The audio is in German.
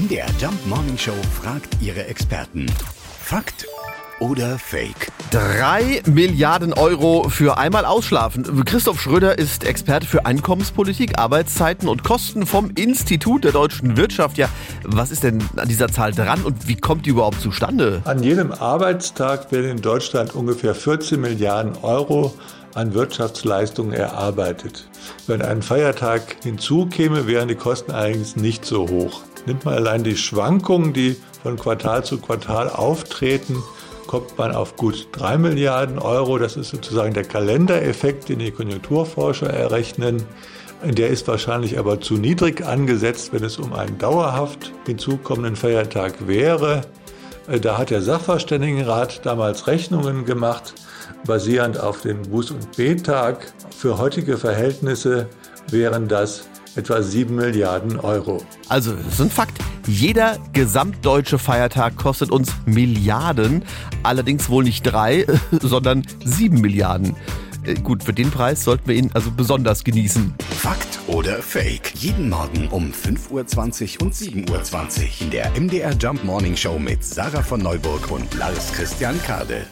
MDR Jump Morning Show fragt ihre Experten. Fakt oder Fake? Drei Milliarden Euro für einmal ausschlafen. Christoph Schröder ist Experte für Einkommenspolitik, Arbeitszeiten und Kosten vom Institut der deutschen Wirtschaft. Ja, was ist denn an dieser Zahl dran und wie kommt die überhaupt zustande? An jedem Arbeitstag werden in Deutschland ungefähr 14 Milliarden Euro an Wirtschaftsleistungen erarbeitet. Wenn ein Feiertag hinzukäme, wären die Kosten allerdings nicht so hoch. Nimmt man allein die Schwankungen, die von Quartal zu Quartal auftreten, kommt man auf gut 3 Milliarden Euro. Das ist sozusagen der Kalendereffekt, den die Konjunkturforscher errechnen. Der ist wahrscheinlich aber zu niedrig angesetzt, wenn es um einen dauerhaft hinzukommenden Feiertag wäre. Da hat der Sachverständigenrat damals Rechnungen gemacht, basierend auf den Buß- und B-Tag. Für heutige Verhältnisse wären das etwa 7 Milliarden Euro. Also, das ist ein Fakt. Jeder gesamtdeutsche Feiertag kostet uns Milliarden. Allerdings wohl nicht drei, sondern sieben Milliarden. Äh, gut, für den Preis sollten wir ihn also besonders genießen. Fakt oder Fake? Jeden Morgen um 5.20 Uhr und 7.20 Uhr in der MDR Jump Morning Show mit Sarah von Neuburg und Lars Christian Kade.